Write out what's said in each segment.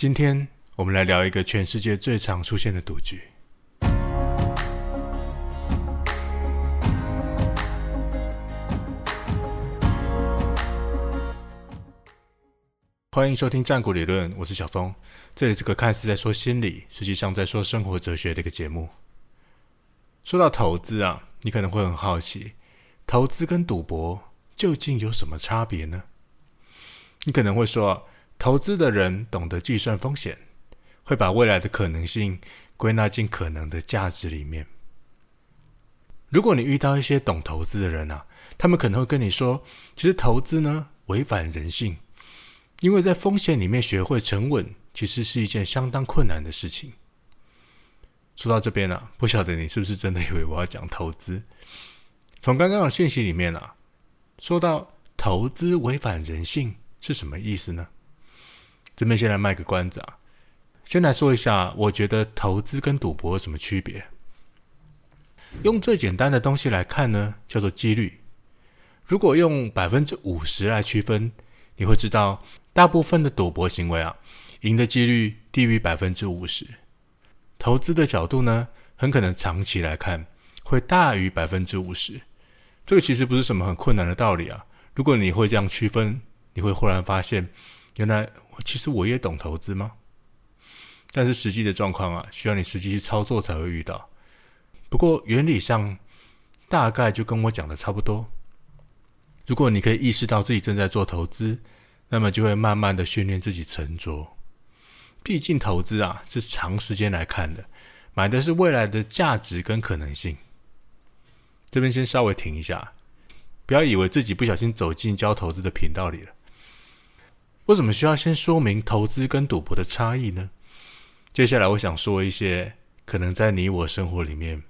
今天我们来聊一个全世界最常出现的赌局。欢迎收听战国理论，我是小峰。这里是个看似在说心理，实际上在说生活哲学的一个节目。说到投资啊，你可能会很好奇，投资跟赌博究竟有什么差别呢？你可能会说，投资的人懂得计算风险，会把未来的可能性归纳进可能的价值里面。如果你遇到一些懂投资的人啊，他们可能会跟你说，其实投资呢违反人性。因为在风险里面学会沉稳，其实是一件相当困难的事情。说到这边啊，不晓得你是不是真的以为我要讲投资？从刚刚的讯息里面啊，说到投资违反人性是什么意思呢？这边先来卖个关子啊，先来说一下，我觉得投资跟赌博有什么区别？用最简单的东西来看呢，叫做几率。如果用百分之五十来区分，你会知道。大部分的赌博行为啊，赢的几率低于百分之五十。投资的角度呢，很可能长期来看会大于百分之五十。这个其实不是什么很困难的道理啊。如果你会这样区分，你会忽然发现，原来其实我也懂投资吗？但是实际的状况啊，需要你实际去操作才会遇到。不过原理上大概就跟我讲的差不多。如果你可以意识到自己正在做投资，那么就会慢慢的训练自己沉着，毕竟投资啊是长时间来看的，买的是未来的价值跟可能性。这边先稍微停一下，不要以为自己不小心走进教投资的频道里了。为什么需要先说明投资跟赌博的差异呢？接下来我想说一些可能在你我生活里面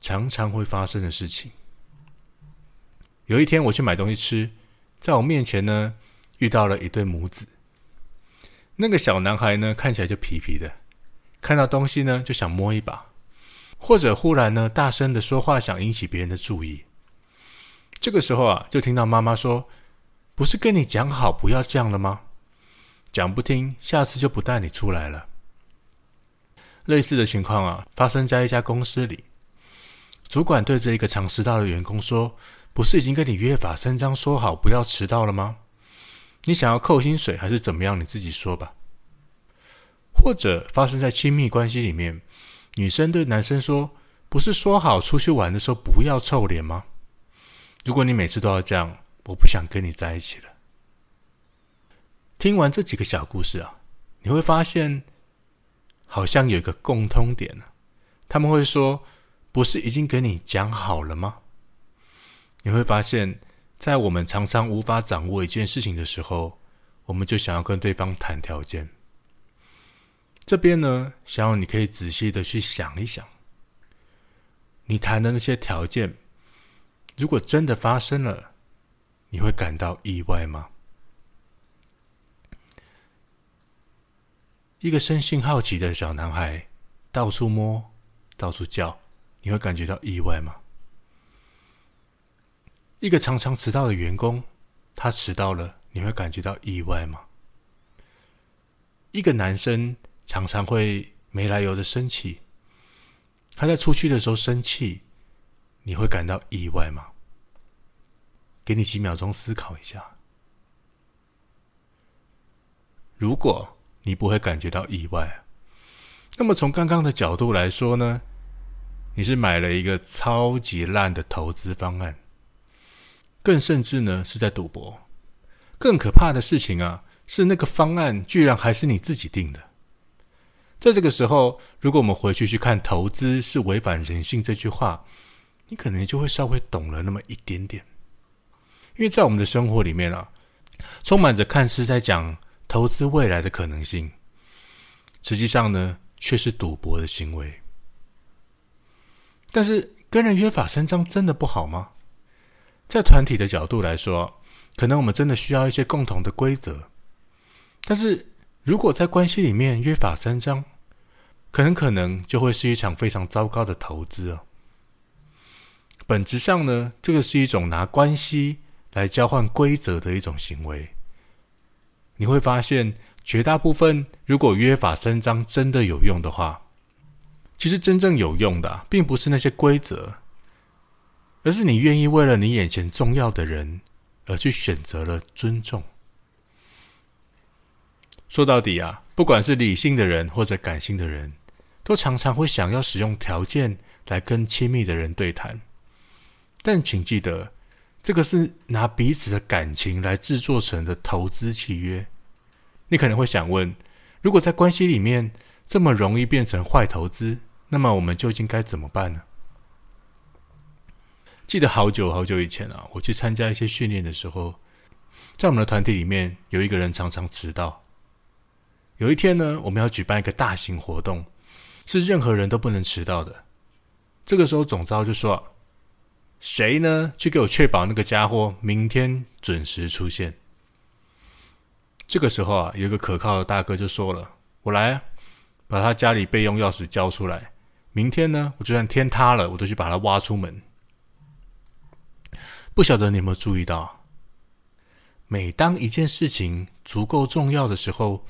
常常会发生的事情。有一天我去买东西吃，在我面前呢。遇到了一对母子，那个小男孩呢，看起来就皮皮的，看到东西呢就想摸一把，或者忽然呢大声的说话，想引起别人的注意。这个时候啊，就听到妈妈说：“不是跟你讲好不要这样了吗？讲不听，下次就不带你出来了。”类似的情况啊，发生在一家公司里，主管对着一个常迟到的员工说：“不是已经跟你约法三章说好不要迟到了吗？”你想要扣薪水还是怎么样？你自己说吧。或者发生在亲密关系里面，女生对男生说：“不是说好出去玩的时候不要臭脸吗？”如果你每次都要这样，我不想跟你在一起了。听完这几个小故事啊，你会发现好像有一个共通点呢。他们会说：“不是已经跟你讲好了吗？”你会发现。在我们常常无法掌握一件事情的时候，我们就想要跟对方谈条件。这边呢，想要你可以仔细的去想一想，你谈的那些条件，如果真的发生了，你会感到意外吗？一个生性好奇的小男孩，到处摸，到处叫，你会感觉到意外吗？一个常常迟到的员工，他迟到了，你会感觉到意外吗？一个男生常常会没来由的生气，他在出去的时候生气，你会感到意外吗？给你几秒钟思考一下。如果你不会感觉到意外，那么从刚刚的角度来说呢，你是买了一个超级烂的投资方案。更甚至呢，是在赌博。更可怕的事情啊，是那个方案居然还是你自己定的。在这个时候，如果我们回去去看“投资是违反人性”这句话，你可能就会稍微懂了那么一点点。因为在我们的生活里面啊，充满着看似在讲投资未来的可能性，实际上呢，却是赌博的行为。但是跟人约法三章真的不好吗？在团体的角度来说，可能我们真的需要一些共同的规则。但是如果在关系里面约法三章，可能可能就会是一场非常糟糕的投资哦。本质上呢，这个是一种拿关系来交换规则的一种行为。你会发现，绝大部分如果约法三章真的有用的话，其实真正有用的，并不是那些规则，而是你愿意为了你眼前重要的人而去选择了尊重。说到底啊，不管是理性的人或者感性的人，都常常会想要使用条件来跟亲密的人对谈。但请记得，这个是拿彼此的感情来制作成的投资契约。你可能会想问：如果在关系里面这么容易变成坏投资，那么我们究竟该怎么办呢？记得好久好久以前啊，我去参加一些训练的时候，在我们的团体里面有一个人常常迟到。有一天呢，我们要举办一个大型活动，是任何人都不能迟到的。这个时候总招就说：“谁呢？去给我确保那个家伙明天准时出现。”这个时候啊，有一个可靠的大哥就说了：“我来啊，把他家里备用钥匙交出来。明天呢，我就算天塌了，我都去把他挖出门。”不晓得你有没有注意到，每当一件事情足够重要的时候，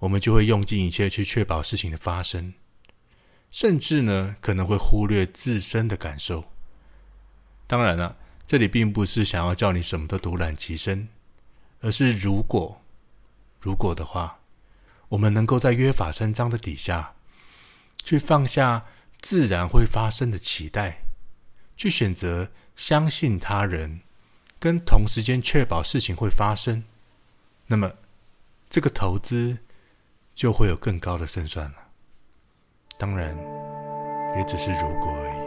我们就会用尽一切去确保事情的发生，甚至呢可能会忽略自身的感受。当然了，这里并不是想要叫你什么都独揽其身，而是如果如果的话，我们能够在约法三章的底下，去放下自然会发生的期待，去选择相信他人，跟同时间确保事情会发生，那么这个投资。就会有更高的胜算了。当然，也只是如果而已。